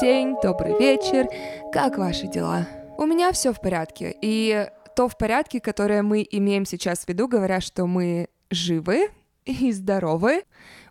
день, добрый вечер. Как ваши дела? У меня все в порядке. И то в порядке, которое мы имеем сейчас в виду, говоря, что мы живы и здоровы.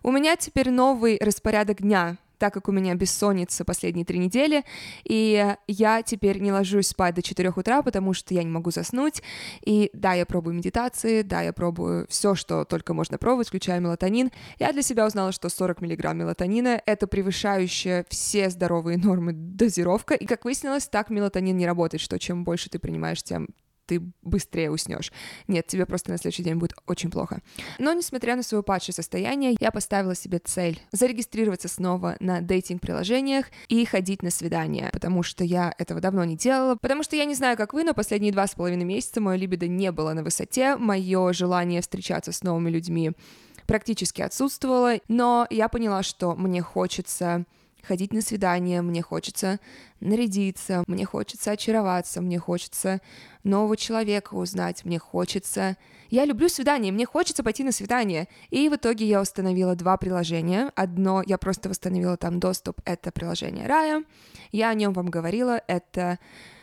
У меня теперь новый распорядок дня, так как у меня бессонница последние три недели, и я теперь не ложусь спать до 4 утра, потому что я не могу заснуть. И да, я пробую медитации, да, я пробую все, что только можно пробовать, включая мелатонин. Я для себя узнала, что 40 миллиграмм мелатонина — это превышающая все здоровые нормы дозировка, и, как выяснилось, так мелатонин не работает, что чем больше ты принимаешь, тем ты быстрее уснешь. Нет, тебе просто на следующий день будет очень плохо. Но, несмотря на свое падшее состояние, я поставила себе цель зарегистрироваться снова на дейтинг-приложениях и ходить на свидания, потому что я этого давно не делала, потому что я не знаю, как вы, но последние два с половиной месяца мое либидо не было на высоте, мое желание встречаться с новыми людьми практически отсутствовало, но я поняла, что мне хочется ходить на свидания, мне хочется нарядиться, мне хочется очароваться, мне хочется нового человека узнать, мне хочется... Я люблю свидания, мне хочется пойти на свидание. И в итоге я установила два приложения. Одно, я просто восстановила там доступ, это приложение Рая. Я о нем вам говорила, это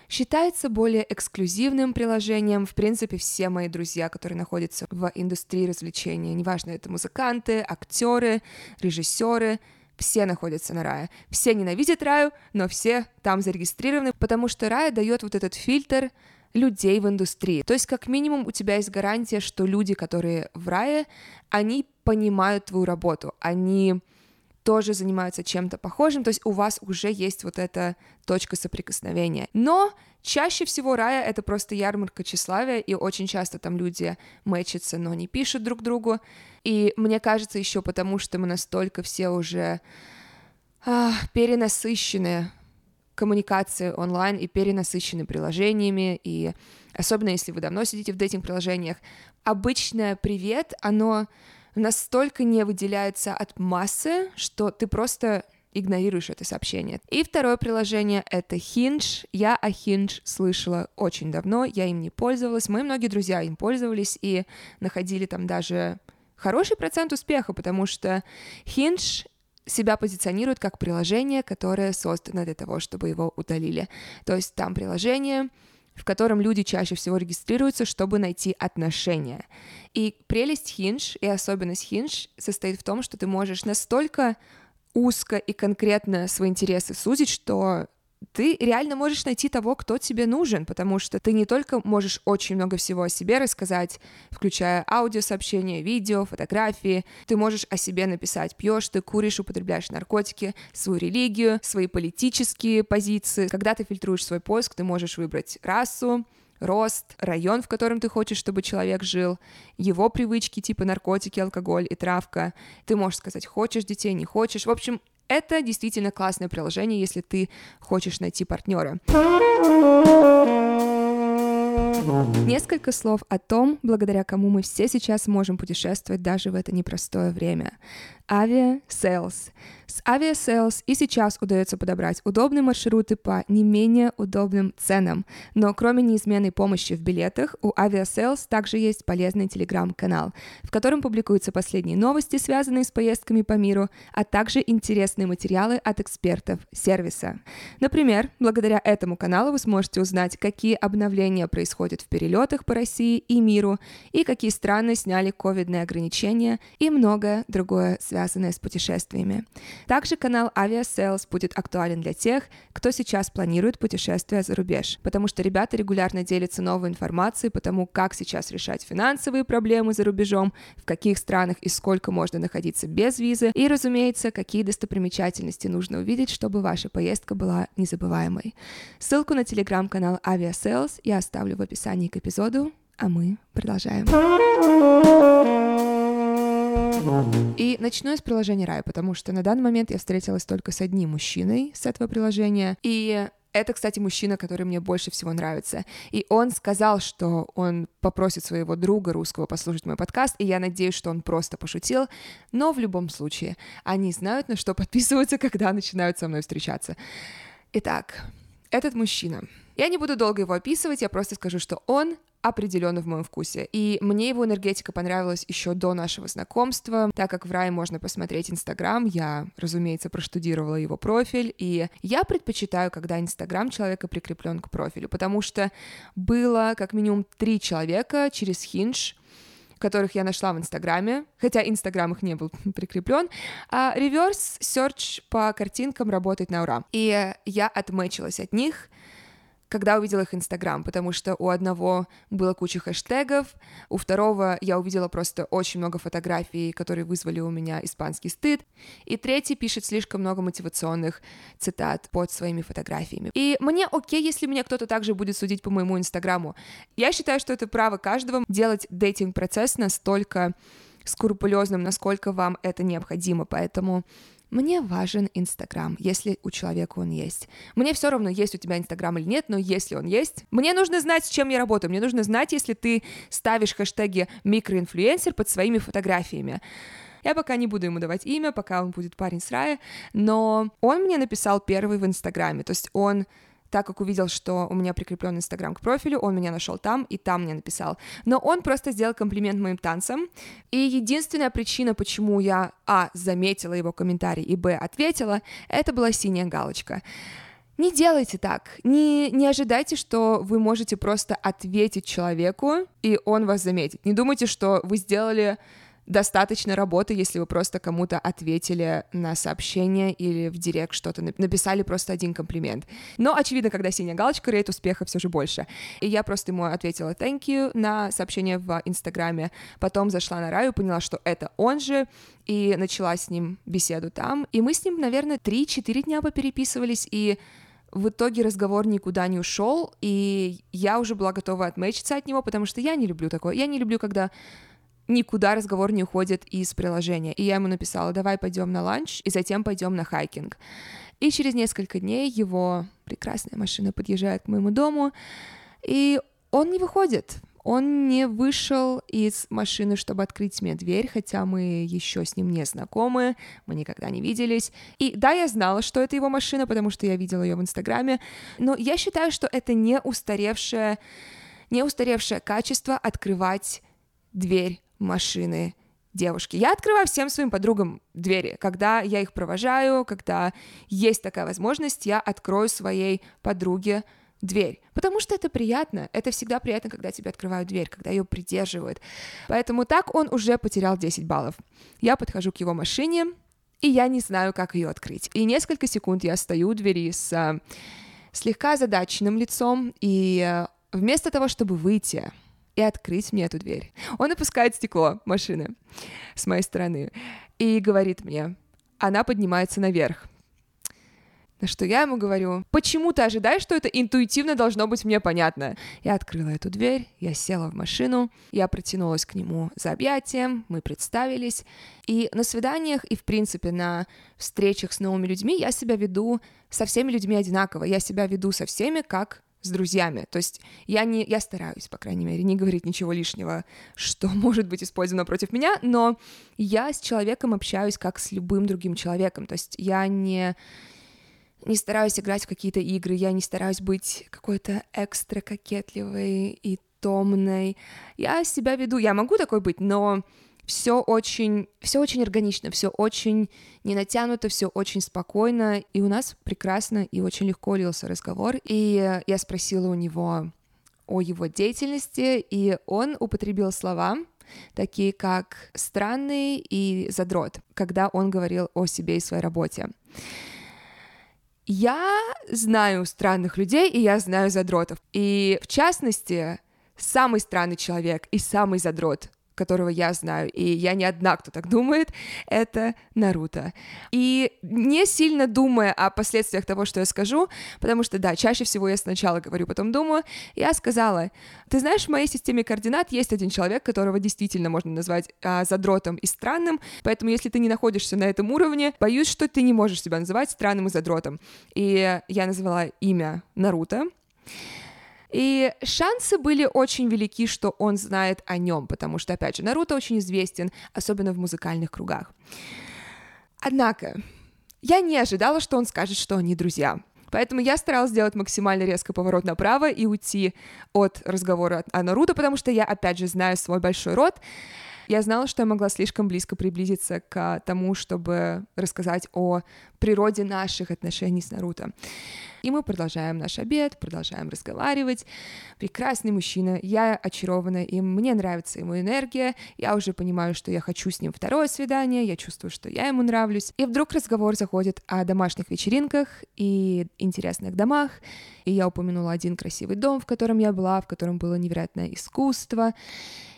считается более эксклюзивным приложением. В принципе, все мои друзья, которые находятся в индустрии развлечения, неважно, это музыканты, актеры, режиссеры, все находятся на Рае. Все ненавидят Раю, но все там зарегистрированы, потому что Рая дает вот этот фильтр людей в индустрии. То есть, как минимум, у тебя есть гарантия, что люди, которые в рае, они понимают твою работу, они тоже занимаются чем-то похожим, то есть у вас уже есть вот эта точка соприкосновения. Но чаще всего рая — это просто ярмарка тщеславия, и очень часто там люди мэчатся, но не пишут друг другу. И мне кажется еще потому, что мы настолько все уже а, перенасыщены коммуникации онлайн и перенасыщены приложениями, и особенно если вы давно сидите в дейтинг-приложениях, обычное «привет», оно настолько не выделяется от массы, что ты просто игнорируешь это сообщение. И второе приложение — это Hinge. Я о Hinge слышала очень давно, я им не пользовалась. Мои многие друзья им пользовались и находили там даже хороший процент успеха, потому что Hinge себя позиционирует как приложение, которое создано для того, чтобы его удалили. То есть там приложение, в котором люди чаще всего регистрируются, чтобы найти отношения. И прелесть Hinge и особенность Hinge состоит в том, что ты можешь настолько узко и конкретно свои интересы сузить, что ты реально можешь найти того, кто тебе нужен, потому что ты не только можешь очень много всего о себе рассказать, включая аудиосообщения, видео, фотографии, ты можешь о себе написать, пьешь ты, куришь, употребляешь наркотики, свою религию, свои политические позиции. Когда ты фильтруешь свой поиск, ты можешь выбрать расу, рост, район, в котором ты хочешь, чтобы человек жил, его привычки типа наркотики, алкоголь и травка. Ты можешь сказать, хочешь детей, не хочешь. В общем, это действительно классное приложение, если ты хочешь найти партнера. Несколько слов о том, благодаря кому мы все сейчас можем путешествовать даже в это непростое время. Aviasales. С Aviasales и сейчас удается подобрать удобные маршруты по не менее удобным ценам. Но кроме неизменной помощи в билетах, у Aviasales также есть полезный телеграм-канал, в котором публикуются последние новости, связанные с поездками по миру, а также интересные материалы от экспертов сервиса. Например, благодаря этому каналу вы сможете узнать, какие обновления происходят в перелетах по России и миру, и какие страны сняли ковидные ограничения, и многое другое связанное с путешествиями. Также канал Aviasales будет актуален для тех, кто сейчас планирует путешествия за рубеж, потому что ребята регулярно делятся новой информацией по тому, как сейчас решать финансовые проблемы за рубежом, в каких странах и сколько можно находиться без визы, и, разумеется, какие достопримечательности нужно увидеть, чтобы ваша поездка была незабываемой. Ссылку на телеграм-канал Aviasales я оставлю в описании к эпизоду, а мы продолжаем. И начну с приложения Рай, потому что на данный момент я встретилась только с одним мужчиной с этого приложения. И это, кстати, мужчина, который мне больше всего нравится. И он сказал, что он попросит своего друга русского послушать мой подкаст, и я надеюсь, что он просто пошутил. Но в любом случае, они знают, на что подписываются, когда начинают со мной встречаться. Итак, этот мужчина. Я не буду долго его описывать, я просто скажу, что он определенно в моем вкусе. И мне его энергетика понравилась еще до нашего знакомства, так как в рай можно посмотреть Инстаграм, я, разумеется, проштудировала его профиль, и я предпочитаю, когда Инстаграм человека прикреплен к профилю, потому что было как минимум три человека через Хинж, которых я нашла в Инстаграме, хотя Инстаграм их не был прикреплен, а реверс search по картинкам работает на ура. И я отмечилась от них, когда увидела их Инстаграм, потому что у одного было куча хэштегов, у второго я увидела просто очень много фотографий, которые вызвали у меня испанский стыд, и третий пишет слишком много мотивационных цитат под своими фотографиями. И мне окей, если меня кто-то также будет судить по моему Инстаграму. Я считаю, что это право каждого делать дейтинг-процесс настолько скрупулезным, насколько вам это необходимо, поэтому мне важен Инстаграм, если у человека он есть. Мне все равно, есть у тебя Инстаграм или нет, но если он есть, мне нужно знать, с чем я работаю. Мне нужно знать, если ты ставишь хэштеги микроинфлюенсер под своими фотографиями. Я пока не буду ему давать имя, пока он будет парень с рая, но он мне написал первый в Инстаграме, то есть он так как увидел, что у меня прикреплен Инстаграм к профилю, он меня нашел там и там мне написал. Но он просто сделал комплимент моим танцам. И единственная причина, почему я, а, заметила его комментарий, и, б, ответила, это была синяя галочка. Не делайте так. Не, не ожидайте, что вы можете просто ответить человеку, и он вас заметит. Не думайте, что вы сделали достаточно работы, если вы просто кому-то ответили на сообщение или в директ что-то написали просто один комплимент. Но, очевидно, когда синяя галочка, рейд успеха все же больше. И я просто ему ответила thank you на сообщение в Инстаграме, потом зашла на Раю, поняла, что это он же, и начала с ним беседу там. И мы с ним, наверное, 3-4 дня попереписывались, и в итоге разговор никуда не ушел, и я уже была готова отмечиться от него, потому что я не люблю такое. Я не люблю, когда никуда разговор не уходит из приложения. И я ему написала, давай пойдем на ланч, и затем пойдем на хайкинг. И через несколько дней его прекрасная машина подъезжает к моему дому, и он не выходит. Он не вышел из машины, чтобы открыть мне дверь, хотя мы еще с ним не знакомы, мы никогда не виделись. И да, я знала, что это его машина, потому что я видела ее в Инстаграме, но я считаю, что это не устаревшее, не устаревшее качество открывать дверь машины девушки. Я открываю всем своим подругам двери. Когда я их провожаю, когда есть такая возможность, я открою своей подруге дверь. Потому что это приятно. Это всегда приятно, когда тебе открывают дверь, когда ее придерживают. Поэтому так он уже потерял 10 баллов. Я подхожу к его машине, и я не знаю, как ее открыть. И несколько секунд я стою у двери с а, слегка озадаченным лицом, и а, вместо того, чтобы выйти, и открыть мне эту дверь. Он опускает стекло машины с моей стороны и говорит мне, она поднимается наверх. На что я ему говорю, почему ты ожидаешь, что это интуитивно должно быть мне понятно? Я открыла эту дверь, я села в машину, я протянулась к нему за объятием, мы представились, и на свиданиях и, в принципе, на встречах с новыми людьми я себя веду со всеми людьми одинаково, я себя веду со всеми как с друзьями. То есть я не, я стараюсь, по крайней мере, не говорить ничего лишнего, что может быть использовано против меня, но я с человеком общаюсь как с любым другим человеком. То есть я не не стараюсь играть в какие-то игры, я не стараюсь быть какой-то экстра кокетливой и томной. Я себя веду, я могу такой быть, но все очень, все очень органично, все очень не натянуто, все очень спокойно, и у нас прекрасно и очень легко лился разговор, и я спросила у него о его деятельности, и он употребил слова, такие как странный и задрот, когда он говорил о себе и своей работе. Я знаю странных людей, и я знаю задротов. И в частности, самый странный человек и самый задрот которого я знаю, и я не одна, кто так думает, это Наруто. И не сильно думая о последствиях того, что я скажу, потому что, да, чаще всего я сначала говорю, потом думаю, я сказала, ты знаешь, в моей системе координат есть один человек, которого действительно можно назвать а, задротом и странным, поэтому если ты не находишься на этом уровне, боюсь, что ты не можешь себя называть странным и задротом. И я назвала имя Наруто, и шансы были очень велики, что он знает о нем, потому что, опять же, Наруто очень известен, особенно в музыкальных кругах. Однако, я не ожидала, что он скажет, что они друзья. Поэтому я старалась сделать максимально резко поворот направо и уйти от разговора о Наруто, потому что я, опять же, знаю свой большой рот, я знала, что я могла слишком близко приблизиться к тому, чтобы рассказать о природе наших отношений с Наруто. И мы продолжаем наш обед, продолжаем разговаривать. Прекрасный мужчина, я очарована им, мне нравится ему энергия, я уже понимаю, что я хочу с ним второе свидание, я чувствую, что я ему нравлюсь. И вдруг разговор заходит о домашних вечеринках и интересных домах, и я упомянула один красивый дом, в котором я была, в котором было невероятное искусство,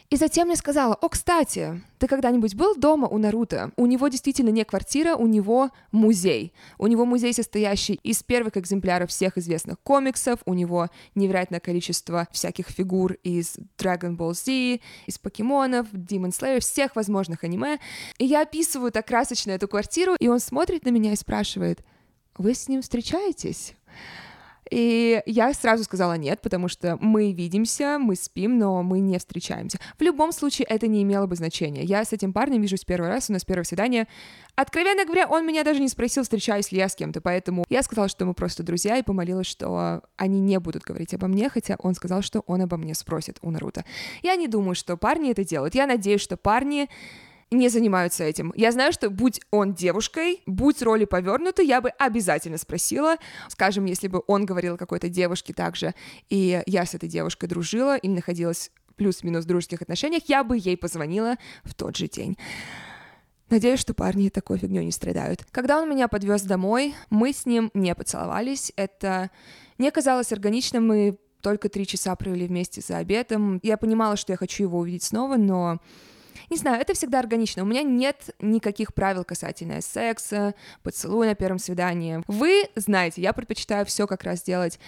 и затем мне сказала, о, кстати, ты когда-нибудь был дома у Наруто? У него действительно не квартира, у него музей. У него музей, состоящий из первых экземпляров всех известных комиксов, у него невероятное количество всяких фигур из Dragon Ball Z, из покемонов, Demon Slayer, всех возможных аниме. И я описываю так красочно эту квартиру, и он смотрит на меня и спрашивает, вы с ним встречаетесь? И я сразу сказала нет, потому что мы видимся, мы спим, но мы не встречаемся. В любом случае это не имело бы значения. Я с этим парнем вижусь первый раз, у нас первое свидание. Откровенно говоря, он меня даже не спросил, встречаюсь ли я с кем-то, поэтому я сказала, что мы просто друзья, и помолилась, что они не будут говорить обо мне, хотя он сказал, что он обо мне спросит у Наруто. Я не думаю, что парни это делают. Я надеюсь, что парни не занимаются этим. Я знаю, что будь он девушкой, будь роли повернуты, я бы обязательно спросила, скажем, если бы он говорил какой-то девушке также, и я с этой девушкой дружила или находилась плюс-минус в дружеских отношениях, я бы ей позвонила в тот же день. Надеюсь, что парни такой фигней не страдают. Когда он меня подвез домой, мы с ним не поцеловались. Это не казалось органичным, мы только три часа провели вместе за обедом. Я понимала, что я хочу его увидеть снова, но не знаю, это всегда органично. У меня нет никаких правил касательно секса, поцелуя на первом свидании. Вы знаете, я предпочитаю все как раз делать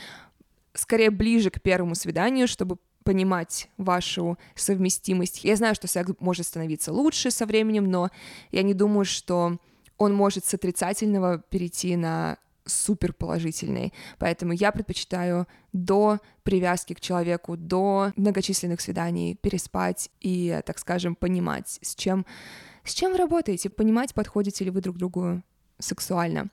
скорее ближе к первому свиданию, чтобы понимать вашу совместимость. Я знаю, что секс может становиться лучше со временем, но я не думаю, что он может с отрицательного перейти на супер положительный. Поэтому я предпочитаю до привязки к человеку, до многочисленных свиданий переспать и, так скажем, понимать, с чем, с чем вы работаете, понимать, подходите ли вы друг другу сексуально.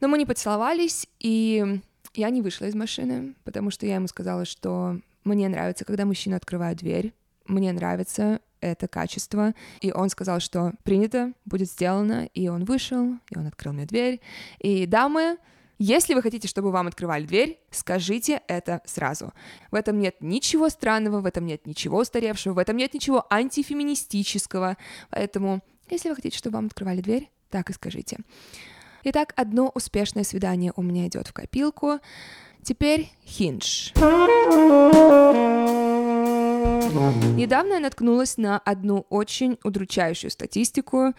Но мы не поцеловались, и я не вышла из машины, потому что я ему сказала, что мне нравится, когда мужчина открывает дверь, мне нравится это качество. И он сказал, что принято, будет сделано. И он вышел, и он открыл мне дверь. И дамы, если вы хотите, чтобы вам открывали дверь, скажите это сразу. В этом нет ничего странного, в этом нет ничего устаревшего, в этом нет ничего антифеминистического. Поэтому, если вы хотите, чтобы вам открывали дверь, так и скажите. Итак, одно успешное свидание у меня идет в копилку. Теперь хиндж. Недавно я наткнулась на одну очень удручающую статистику.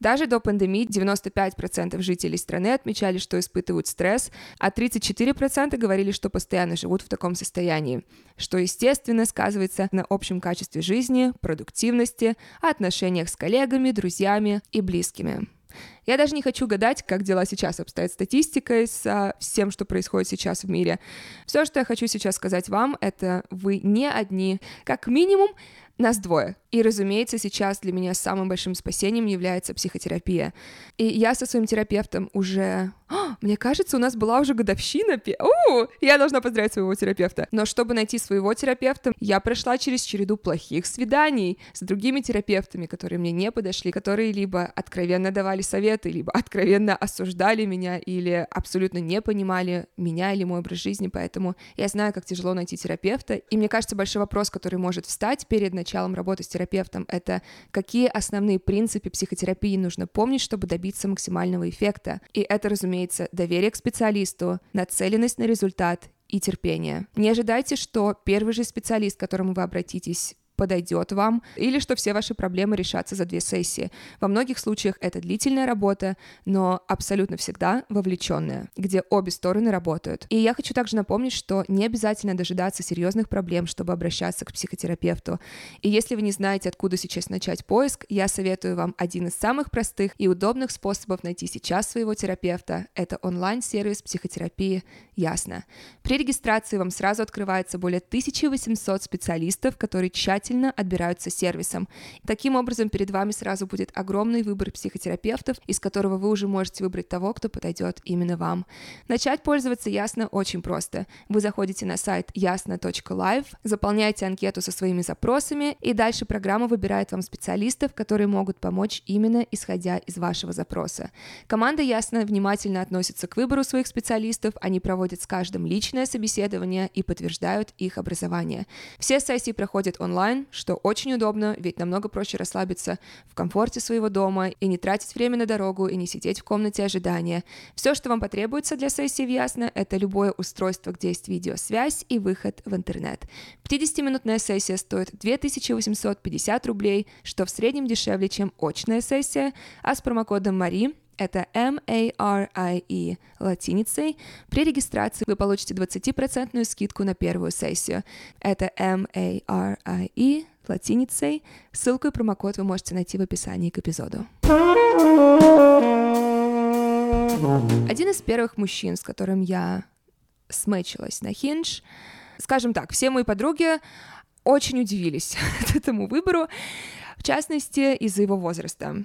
Даже до пандемии 95% жителей страны отмечали, что испытывают стресс, а 34% говорили, что постоянно живут в таком состоянии, что, естественно, сказывается на общем качестве жизни, продуктивности, отношениях с коллегами, друзьями и близкими. Я даже не хочу гадать, как дела сейчас обстоят статистикой с всем, что происходит сейчас в мире. Все, что я хочу сейчас сказать вам, это вы не одни. Как минимум, нас двое. И, разумеется, сейчас для меня самым большим спасением является психотерапия. И я со своим терапевтом уже... Мне кажется, у нас была уже годовщина. О, я должна поздравить своего терапевта. Но чтобы найти своего терапевта, я прошла через череду плохих свиданий с другими терапевтами, которые мне не подошли, которые либо откровенно давали советы, либо откровенно осуждали меня или абсолютно не понимали меня или мой образ жизни. Поэтому я знаю, как тяжело найти терапевта. И мне кажется, большой вопрос, который может встать перед началом работы с терапевтом, это какие основные принципы психотерапии нужно помнить, чтобы добиться максимального эффекта. И это, разумеется, доверие к специалисту, нацеленность на результат и терпение. Не ожидайте, что первый же специалист, к которому вы обратитесь, подойдет вам, или что все ваши проблемы решатся за две сессии. Во многих случаях это длительная работа, но абсолютно всегда вовлеченная, где обе стороны работают. И я хочу также напомнить, что не обязательно дожидаться серьезных проблем, чтобы обращаться к психотерапевту. И если вы не знаете, откуда сейчас начать поиск, я советую вам один из самых простых и удобных способов найти сейчас своего терапевта. Это онлайн-сервис психотерапии «Ясно». При регистрации вам сразу открывается более 1800 специалистов, которые тщательно тщательно отбираются сервисом. Таким образом, перед вами сразу будет огромный выбор психотерапевтов, из которого вы уже можете выбрать того, кто подойдет именно вам. Начать пользоваться Ясно очень просто. Вы заходите на сайт ясно.live, заполняете анкету со своими запросами, и дальше программа выбирает вам специалистов, которые могут помочь именно исходя из вашего запроса. Команда Ясно внимательно относится к выбору своих специалистов, они проводят с каждым личное собеседование и подтверждают их образование. Все сессии проходят онлайн, что очень удобно, ведь намного проще расслабиться в комфорте своего дома и не тратить время на дорогу и не сидеть в комнате ожидания. Все, что вам потребуется для сессии в Ясно, это любое устройство, где есть видеосвязь и выход в интернет. 50-минутная сессия стоит 2850 рублей, что в среднем дешевле, чем очная сессия, а с промокодом MARI это M-A-R-I-E латиницей. При регистрации вы получите 20% скидку на первую сессию. Это M-A-R-I-E латиницей. Ссылку и промокод вы можете найти в описании к эпизоду. Один из первых мужчин, с которым я смычилась на хиндж, скажем так, все мои подруги очень удивились этому выбору, в частности, из-за его возраста.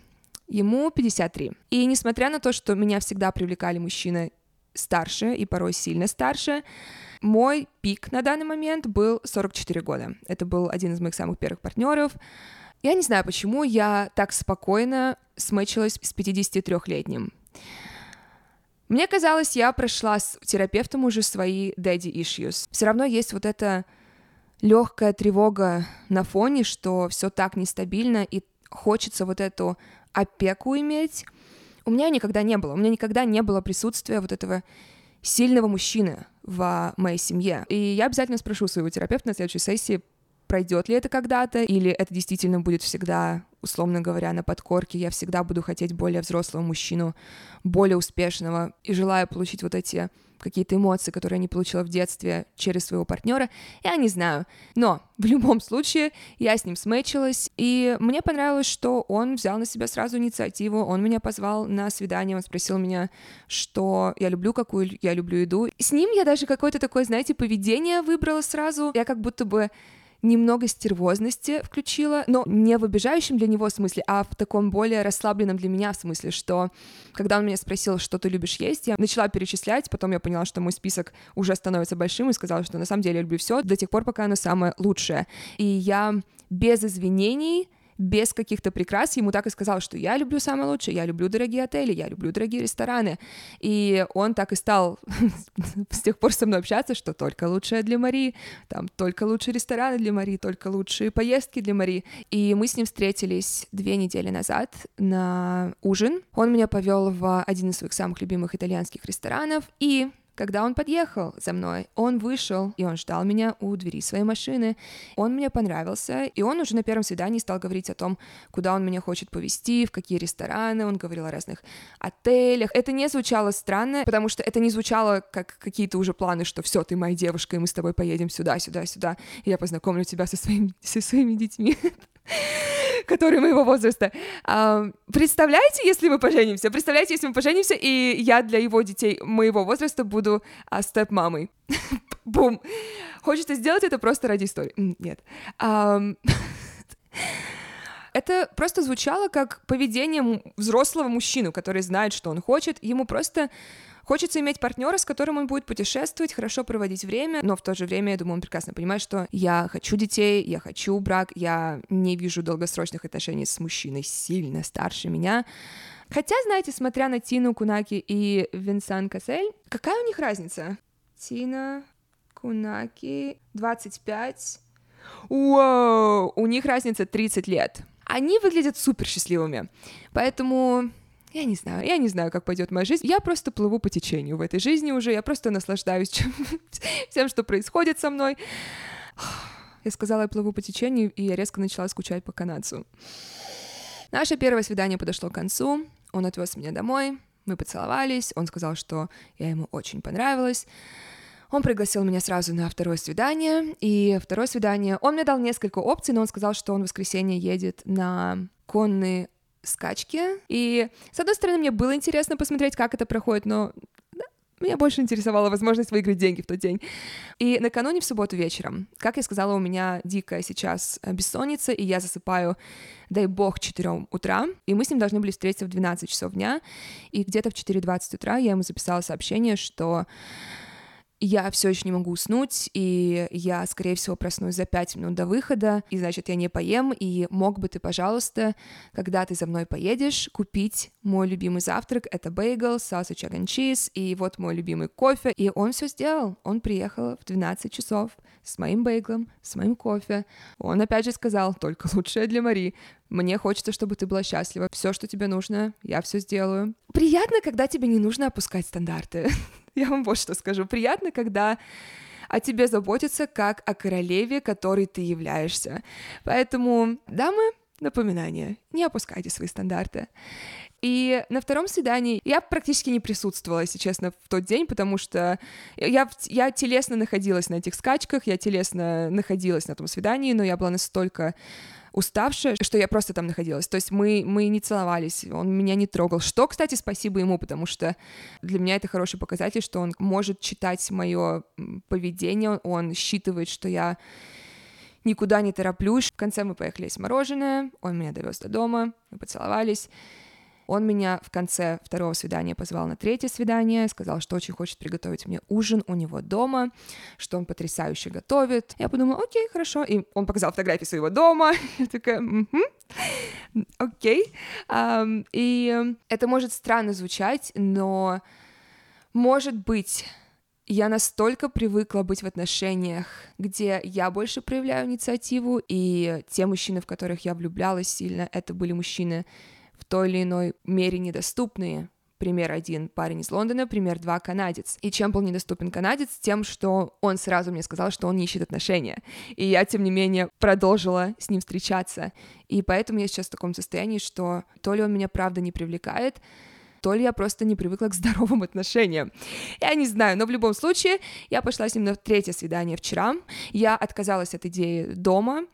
Ему 53. И несмотря на то, что меня всегда привлекали мужчины старше и порой сильно старше, мой пик на данный момент был 44 года. Это был один из моих самых первых партнеров. Я не знаю, почему я так спокойно смычилась с 53-летним. Мне казалось, я прошла с терапевтом уже свои daddy issues. Все равно есть вот эта легкая тревога на фоне, что все так нестабильно, и хочется вот эту опеку иметь. У меня никогда не было. У меня никогда не было присутствия вот этого сильного мужчины в моей семье. И я обязательно спрошу своего терапевта на следующей сессии, пройдет ли это когда-то, или это действительно будет всегда, условно говоря, на подкорке. Я всегда буду хотеть более взрослого мужчину, более успешного, и желаю получить вот эти какие-то эмоции, которые не получила в детстве через своего партнера, я не знаю. Но в любом случае я с ним смычилась, и мне понравилось, что он взял на себя сразу инициативу, он меня позвал на свидание, он спросил меня, что я люблю, какую я люблю еду. С ним я даже какое-то такое, знаете, поведение выбрала сразу. Я как будто бы немного стервозности включила, но не в обижающем для него смысле, а в таком более расслабленном для меня смысле, что когда он меня спросил, что ты любишь есть, я начала перечислять, потом я поняла, что мой список уже становится большим, и сказала, что на самом деле я люблю все до тех пор, пока оно самое лучшее. И я без извинений без каких-то прикрас, ему так и сказал, что я люблю самое лучшее, я люблю дорогие отели, я люблю дорогие рестораны. И он так и стал с тех пор со мной общаться, что только лучшее для Мари, там только лучшие рестораны для Мари, только лучшие поездки для Мари. И мы с ним встретились две недели назад на ужин. Он меня повел в один из своих самых любимых итальянских ресторанов, и когда он подъехал за мной, он вышел, и он ждал меня у двери своей машины. Он мне понравился, и он уже на первом свидании стал говорить о том, куда он меня хочет повезти, в какие рестораны, он говорил о разных отелях. Это не звучало странно, потому что это не звучало как какие-то уже планы, что все, ты моя девушка, и мы с тобой поедем сюда, сюда, сюда, и я познакомлю тебя со своими, со своими детьми которые моего возраста. А, представляете, если мы поженимся? Представляете, если мы поженимся, и я для его детей моего возраста буду а, степ-мамой? Бум! Хочется сделать это просто ради истории? Нет. Это просто звучало как поведение взрослого мужчины, который знает, что он хочет. Ему просто Хочется иметь партнера, с которым он будет путешествовать, хорошо проводить время, но в то же время, я думаю, он прекрасно понимает, что я хочу детей, я хочу брак, я не вижу долгосрочных отношений с мужчиной сильно старше меня. Хотя, знаете, смотря на Тину Кунаки и Винсан Кассель, какая у них разница? Тина Кунаки 25. Вау! У них разница 30 лет. Они выглядят супер счастливыми. Поэтому я не знаю, я не знаю, как пойдет моя жизнь. Я просто плыву по течению в этой жизни уже, я просто наслаждаюсь чем, тем, что происходит со мной. Я сказала, я плыву по течению, и я резко начала скучать по канадцу. Наше первое свидание подошло к концу, он отвез меня домой, мы поцеловались, он сказал, что я ему очень понравилась. Он пригласил меня сразу на второе свидание, и второе свидание... Он мне дал несколько опций, но он сказал, что он в воскресенье едет на конный скачки. И, с одной стороны, мне было интересно посмотреть, как это проходит, но Меня больше интересовала возможность выиграть деньги в тот день. И накануне в субботу вечером, как я сказала, у меня дикая сейчас бессонница, и я засыпаю, дай бог, 4 утра, и мы с ним должны были встретиться в 12 часов дня, и где-то в 4.20 утра я ему записала сообщение, что я все еще не могу уснуть, и я, скорее всего, проснусь за пять минут до выхода, и, значит, я не поем, и мог бы ты, пожалуйста, когда ты за мной поедешь, купить мой любимый завтрак, это бейгл, egg and cheese, и вот мой любимый кофе, и он все сделал, он приехал в 12 часов с моим бейглом, с моим кофе, он опять же сказал, только лучшее для Мари, мне хочется, чтобы ты была счастлива. Все, что тебе нужно, я все сделаю. Приятно, когда тебе не нужно опускать стандарты. Я вам вот что скажу. Приятно, когда о тебе заботятся как о королеве, которой ты являешься. Поэтому, дамы, напоминание, не опускайте свои стандарты. И на втором свидании я практически не присутствовала, если честно, в тот день, потому что я, я телесно находилась на этих скачках, я телесно находилась на том свидании, но я была настолько уставшая, что я просто там находилась. То есть мы, мы не целовались, он меня не трогал. Что, кстати, спасибо ему, потому что для меня это хороший показатель, что он может читать мое поведение, он считывает, что я никуда не тороплюсь. В конце мы поехали есть мороженое, он меня довез до дома, мы поцеловались. Он меня в конце второго свидания позвал на третье свидание, сказал, что очень хочет приготовить мне ужин у него дома, что он потрясающе готовит. Я подумала, окей, хорошо. И он показал фотографии своего дома. Я такая, окей. И это может странно звучать, но может быть я настолько привыкла быть в отношениях, где я больше проявляю инициативу, и те мужчины, в которых я влюблялась сильно, это были мужчины той или иной мере недоступные. Пример один — парень из Лондона, пример два — канадец. И чем был недоступен канадец? Тем, что он сразу мне сказал, что он не ищет отношения. И я, тем не менее, продолжила с ним встречаться. И поэтому я сейчас в таком состоянии, что то ли он меня правда не привлекает, то ли я просто не привыкла к здоровым отношениям. Я не знаю, но в любом случае я пошла с ним на третье свидание вчера. Я отказалась от идеи дома.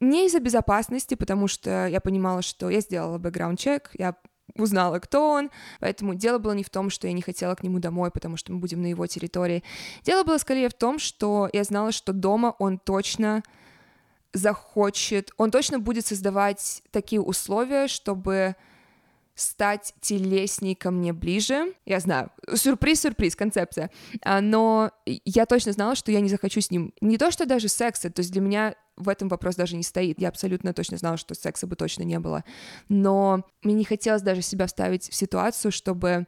Не из-за безопасности, потому что я понимала, что я сделала бэкграунд-чек, я узнала, кто он, поэтому дело было не в том, что я не хотела к нему домой, потому что мы будем на его территории. Дело было скорее в том, что я знала, что дома он точно захочет, он точно будет создавать такие условия, чтобы стать телесней ко мне ближе. Я знаю, сюрприз-сюрприз, концепция. А, но я точно знала, что я не захочу с ним не то, что даже секса, то есть для меня в этом вопрос даже не стоит. Я абсолютно точно знала, что секса бы точно не было. Но мне не хотелось даже себя вставить в ситуацию, чтобы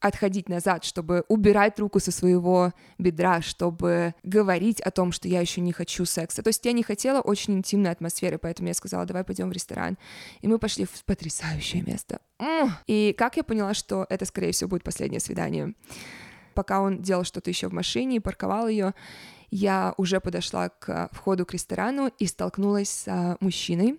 отходить назад, чтобы убирать руку со своего бедра, чтобы говорить о том, что я еще не хочу секса. То есть я не хотела очень интимной атмосферы, поэтому я сказала, давай пойдем в ресторан. И мы пошли в потрясающее место. И как я поняла, что это, скорее всего, будет последнее свидание? Пока он делал что-то еще в машине и парковал ее, я уже подошла к входу к ресторану и столкнулась с мужчиной.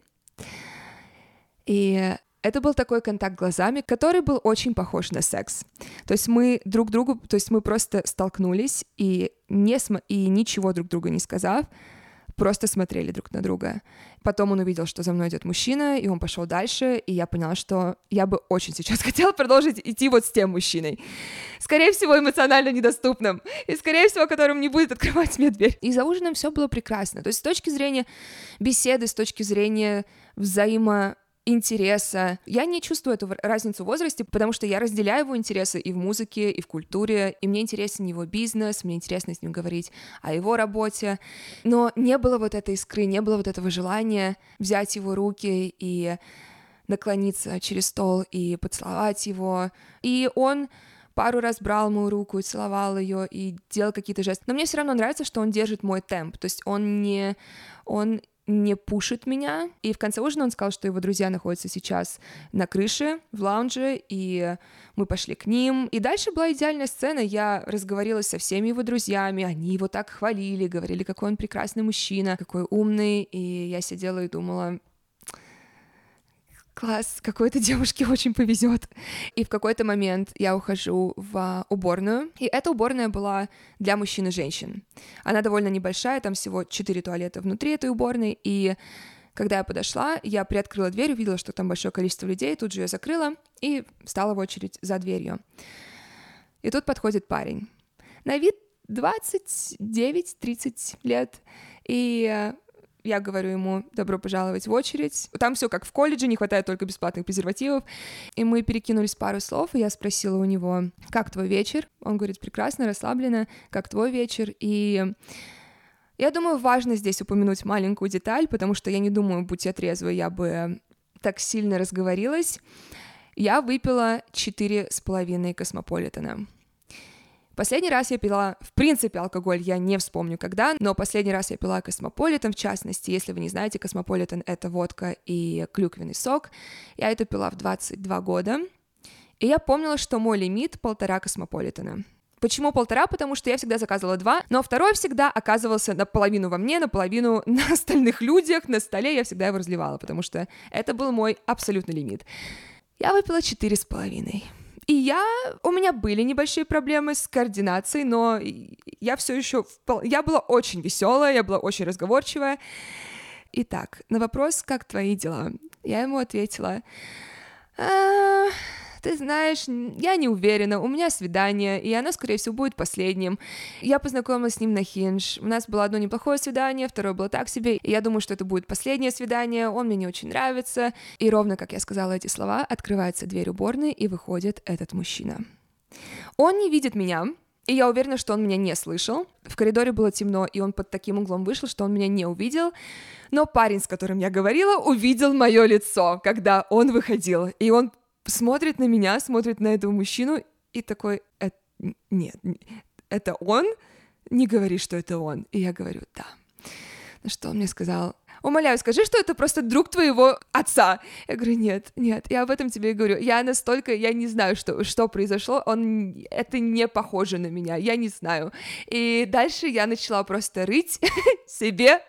И это был такой контакт глазами, который был очень похож на секс. То есть мы друг другу, то есть мы просто столкнулись и, не см- и ничего друг другу не сказав, просто смотрели друг на друга. Потом он увидел, что за мной идет мужчина, и он пошел дальше, и я поняла, что я бы очень сейчас хотела продолжить идти вот с тем мужчиной. Скорее всего, эмоционально недоступным, и, скорее всего, которым не будет открывать мне дверь. И за ужином все было прекрасно. То есть с точки зрения беседы, с точки зрения взаимо интереса. Я не чувствую эту разницу в возрасте, потому что я разделяю его интересы и в музыке, и в культуре, и мне интересен его бизнес, мне интересно с ним говорить о его работе, но не было вот этой искры, не было вот этого желания взять его руки и наклониться через стол и поцеловать его. И он пару раз брал мою руку и целовал ее и делал какие-то жесты. Но мне все равно нравится, что он держит мой темп. То есть он не, он не пушит меня. И в конце ужина он сказал, что его друзья находятся сейчас на крыше, в лаунже, и мы пошли к ним. И дальше была идеальная сцена. Я разговорилась со всеми его друзьями, они его так хвалили, говорили, какой он прекрасный мужчина, какой умный. И я сидела и думала, класс, какой-то девушке очень повезет. И в какой-то момент я ухожу в уборную, и эта уборная была для мужчин и женщин. Она довольно небольшая, там всего четыре туалета внутри этой уборной, и когда я подошла, я приоткрыла дверь, увидела, что там большое количество людей, тут же ее закрыла и встала в очередь за дверью. И тут подходит парень. На вид 29-30 лет. И я говорю ему, добро пожаловать в очередь. Там все как в колледже, не хватает только бесплатных презервативов. И мы перекинулись пару слов, и я спросила у него, как твой вечер? Он говорит, прекрасно, расслабленно, как твой вечер? И я думаю, важно здесь упомянуть маленькую деталь, потому что я не думаю, будь я трезвой, я бы так сильно разговорилась. Я выпила четыре с половиной космополитена. Последний раз я пила, в принципе, алкоголь, я не вспомню когда, но последний раз я пила космополитен, в частности, если вы не знаете, космополитен — это водка и клюквенный сок. Я это пила в 22 года, и я помнила, что мой лимит — полтора космополитена. Почему полтора? Потому что я всегда заказывала два, но второй всегда оказывался наполовину во мне, наполовину на остальных людях, на столе, я всегда его разливала, потому что это был мой абсолютный лимит. Я выпила четыре с половиной. И я, у меня были небольшие проблемы с координацией, но я все еще, я была очень веселая, я была очень разговорчивая. Итак, на вопрос, как твои дела, я ему ответила, а, ты знаешь, я не уверена, у меня свидание, и оно, скорее всего, будет последним. Я познакомилась с ним на хинж, у нас было одно неплохое свидание, второе было так себе, и я думаю, что это будет последнее свидание, он мне не очень нравится. И ровно как я сказала эти слова, открывается дверь уборной, и выходит этот мужчина. Он не видит меня, и я уверена, что он меня не слышал. В коридоре было темно, и он под таким углом вышел, что он меня не увидел. Но парень, с которым я говорила, увидел мое лицо, когда он выходил. И он смотрит на меня, смотрит на этого мужчину и такой, э, нет, это он? Не говори, что это он. И я говорю, да. На что он мне сказал, умоляю, скажи, что это просто друг твоего отца. Я говорю, нет, нет, я об этом тебе и говорю. Я настолько, я не знаю, что, что произошло, он, это не похоже на меня, я не знаю. И дальше я начала просто рыть себе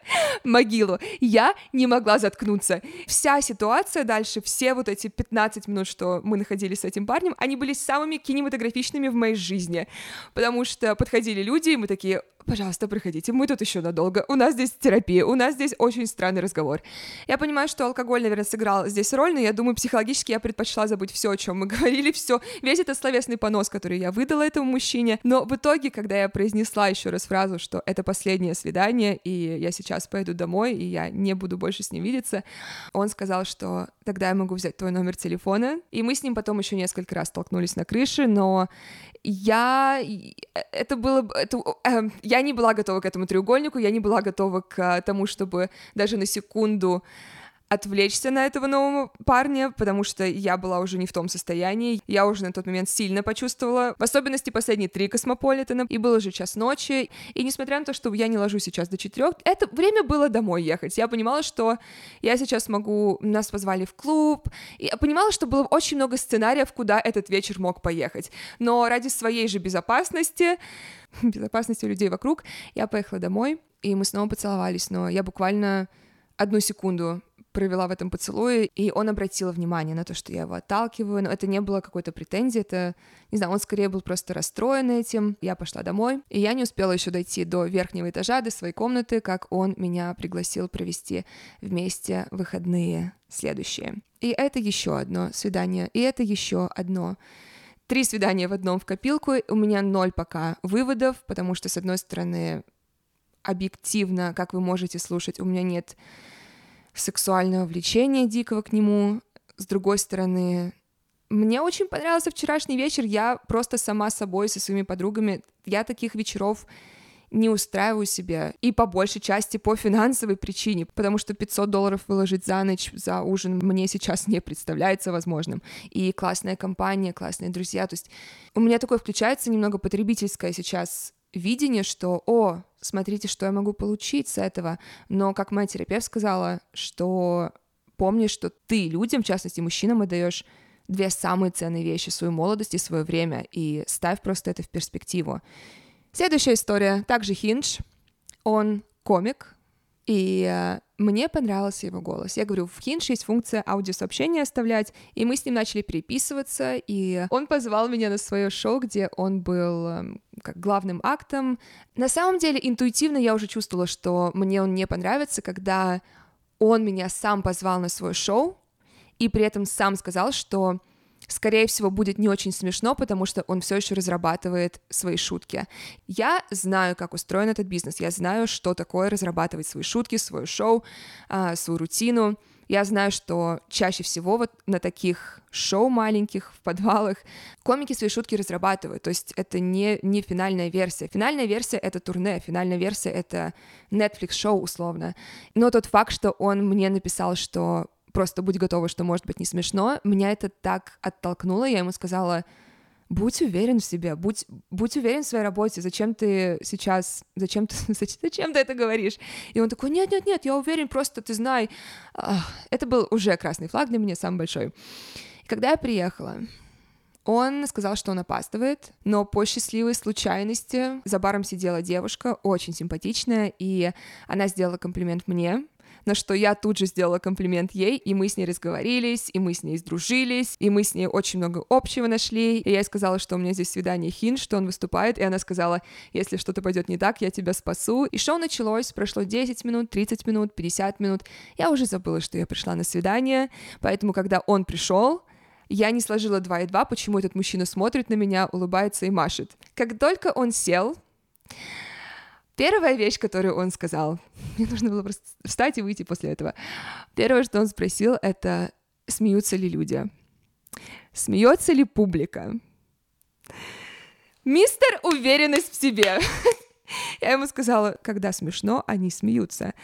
могилу. Я не могла заткнуться. Вся ситуация дальше, все вот эти 15 минут, что мы находились с этим парнем, они были самыми кинематографичными в моей жизни, потому что подходили люди, и мы такие, пожалуйста, приходите, мы тут еще надолго, у нас здесь терапия, у нас здесь очень странный разговор. Я понимаю, что алкоголь, наверное, сыграл здесь роль, но я думаю, психологически я предпочла забыть все, о чем мы говорили, все, весь этот словесный понос, который я выдала этому мужчине, но в итоге, когда я произнесла еще раз фразу, что это последнее свидание, и я сейчас пойду домой, и я не буду больше с ним видеться, он сказал, что тогда я могу взять твой номер телефона, и мы с ним потом еще несколько раз столкнулись на крыше, но я... Это было... Это, э, я не была готова к этому треугольнику, я не была готова к тому, чтобы даже на секунду отвлечься на этого нового парня, потому что я была уже не в том состоянии. Я уже на тот момент сильно почувствовала, в особенности последние три космополитена, и было же час ночи. И несмотря на то, что я не ложусь сейчас до четырех, это время было домой ехать. Я понимала, что я сейчас могу... Нас позвали в клуб. И я понимала, что было очень много сценариев, куда этот вечер мог поехать. Но ради своей же безопасности безопасности людей вокруг, я поехала домой, и мы снова поцеловались, но я буквально одну секунду провела в этом поцелуе, и он обратил внимание на то, что я его отталкиваю, но это не было какой-то претензии, это, не знаю, он скорее был просто расстроен этим. Я пошла домой, и я не успела еще дойти до верхнего этажа, до своей комнаты, как он меня пригласил провести вместе выходные следующие. И это еще одно свидание, и это еще одно три свидания в одном в копилку, у меня ноль пока выводов, потому что, с одной стороны, объективно, как вы можете слушать, у меня нет сексуального влечения дикого к нему. С другой стороны, мне очень понравился вчерашний вечер. Я просто сама собой со своими подругами. Я таких вечеров не устраиваю себе. И по большей части по финансовой причине, потому что 500 долларов выложить за ночь за ужин мне сейчас не представляется возможным. И классная компания, классные друзья. То есть у меня такое включается немного потребительское сейчас видение, что, о, смотрите, что я могу получить с этого. Но, как моя терапевт сказала, что помни, что ты людям, в частности мужчинам, отдаешь две самые ценные вещи, свою молодость и свое время, и ставь просто это в перспективу. Следующая история, также Хиндж. Он комик, и э, мне понравился его голос. Я говорю, в Хинш есть функция аудиосообщения оставлять, и мы с ним начали переписываться, и он позвал меня на свое шоу, где он был эм, как главным актом. На самом деле, интуитивно я уже чувствовала, что мне он не понравится, когда он меня сам позвал на свое шоу, и при этом сам сказал, что скорее всего, будет не очень смешно, потому что он все еще разрабатывает свои шутки. Я знаю, как устроен этот бизнес, я знаю, что такое разрабатывать свои шутки, свое шоу, а, свою рутину. Я знаю, что чаще всего вот на таких шоу маленьких в подвалах комики свои шутки разрабатывают, то есть это не, не финальная версия. Финальная версия — это турне, финальная версия — это Netflix-шоу условно. Но тот факт, что он мне написал, что просто будь готова, что может быть не смешно, меня это так оттолкнуло, я ему сказала, будь уверен в себе, будь, будь уверен в своей работе, зачем ты сейчас, зачем ты, зачем ты это говоришь? И он такой, нет-нет-нет, я уверен, просто ты знай. Это был уже красный флаг для меня, самый большой. И когда я приехала, он сказал, что он опаздывает, но по счастливой случайности за баром сидела девушка, очень симпатичная, и она сделала комплимент мне, на что я тут же сделала комплимент ей, и мы с ней разговорились, и мы с ней сдружились, и мы с ней очень много общего нашли, и я ей сказала, что у меня здесь свидание Хин, что он выступает, и она сказала, если что-то пойдет не так, я тебя спасу, и шоу началось, прошло 10 минут, 30 минут, 50 минут, я уже забыла, что я пришла на свидание, поэтому, когда он пришел, я не сложила 2 и 2, почему этот мужчина смотрит на меня, улыбается и машет. Как только он сел, Первая вещь, которую он сказал, мне нужно было просто встать и выйти после этого. Первое, что он спросил, это смеются ли люди, смеется ли публика. Мистер уверенность в себе. Я ему сказала, когда смешно, они смеются.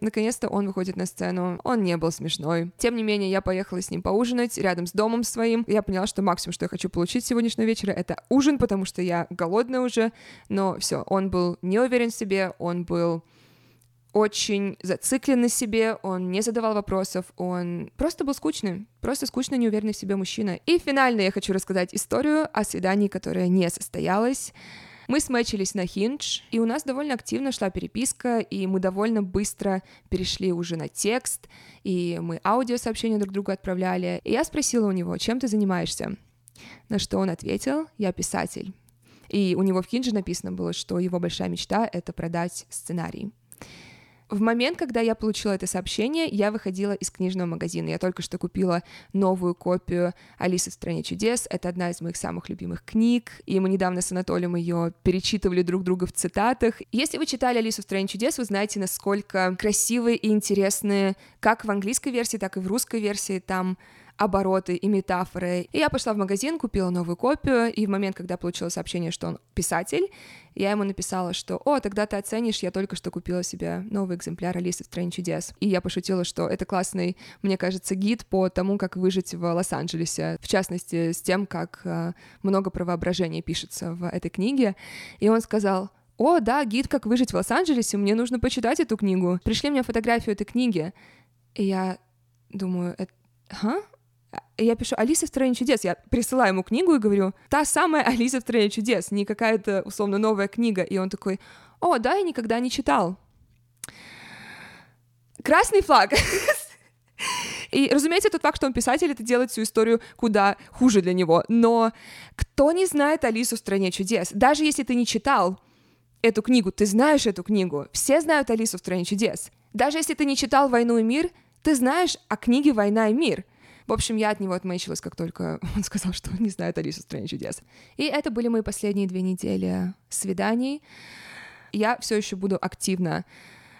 Наконец-то он выходит на сцену. Он не был смешной. Тем не менее, я поехала с ним поужинать рядом с домом своим. Я поняла, что максимум, что я хочу получить сегодняшнего вечера, это ужин, потому что я голодная уже. Но все, он был не уверен в себе, он был очень зациклен на себе, он не задавал вопросов, он просто был скучным, просто скучно неуверенный в себе мужчина. И финально я хочу рассказать историю о свидании, которое не состоялось. Мы смечились на Хиндж, и у нас довольно активно шла переписка, и мы довольно быстро перешли уже на текст, и мы аудиосообщения друг другу отправляли. И я спросила у него, чем ты занимаешься? На что он ответил, я писатель. И у него в Хиндже написано было, что его большая мечта — это продать сценарий. В момент, когда я получила это сообщение, я выходила из книжного магазина. Я только что купила новую копию «Алисы в стране чудес». Это одна из моих самых любимых книг, и мы недавно с Анатолием ее перечитывали друг друга в цитатах. Если вы читали «Алису в стране чудес», вы знаете, насколько красивые и интересные как в английской версии, так и в русской версии там обороты и метафоры. И я пошла в магазин, купила новую копию, и в момент, когда получила сообщение, что он писатель, я ему написала, что «О, тогда ты оценишь, я только что купила себе новый экземпляр Алисы в стране чудес». И я пошутила, что это классный, мне кажется, гид по тому, как выжить в Лос-Анджелесе, в частности, с тем, как э, много правоображения пишется в этой книге. И он сказал, о, да, гид «Как выжить в Лос-Анджелесе», мне нужно почитать эту книгу. Пришли мне фотографию этой книги. И я думаю, это... Ха? Я пишу «Алиса в стране чудес». Я присылаю ему книгу и говорю «Та самая Алиса в стране чудес», не какая-то, условно, новая книга. И он такой «О, да, я никогда не читал». Красный флаг. И, разумеется, тот факт, что он писатель, это делает всю историю куда хуже для него. Но кто не знает Алису в стране чудес? Даже если ты не читал эту книгу, ты знаешь эту книгу. Все знают Алису в стране чудес. Даже если ты не читал «Войну и мир», ты знаешь о книге «Война и мир». В общем, я от него отмечилась, как только он сказал, что он не знает Алису в стране чудес. И это были мои последние две недели свиданий. Я все еще буду активно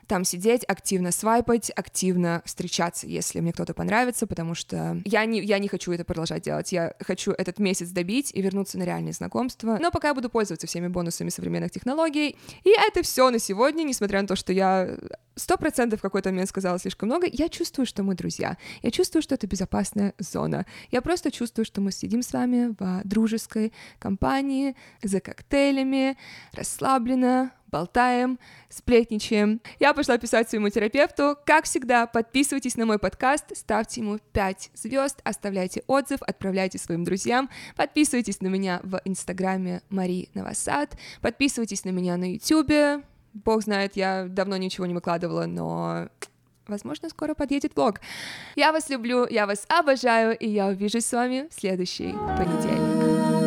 там сидеть, активно свайпать, активно встречаться, если мне кто-то понравится, потому что я не, я не хочу это продолжать делать. Я хочу этот месяц добить и вернуться на реальные знакомства. Но пока я буду пользоваться всеми бонусами современных технологий. И это все на сегодня, несмотря на то, что я сто процентов в какой-то момент сказала слишком много, я чувствую, что мы друзья. Я чувствую, что это безопасная зона. Я просто чувствую, что мы сидим с вами в дружеской компании, за коктейлями, расслабленно, болтаем, сплетничаем. Я пошла писать своему терапевту. Как всегда, подписывайтесь на мой подкаст, ставьте ему 5 звезд, оставляйте отзыв, отправляйте своим друзьям, подписывайтесь на меня в инстаграме Мари Новосад, подписывайтесь на меня на ютюбе, бог знает, я давно ничего не выкладывала, но возможно, скоро подъедет влог. Я вас люблю, я вас обожаю, и я увижусь с вами в следующий понедельник.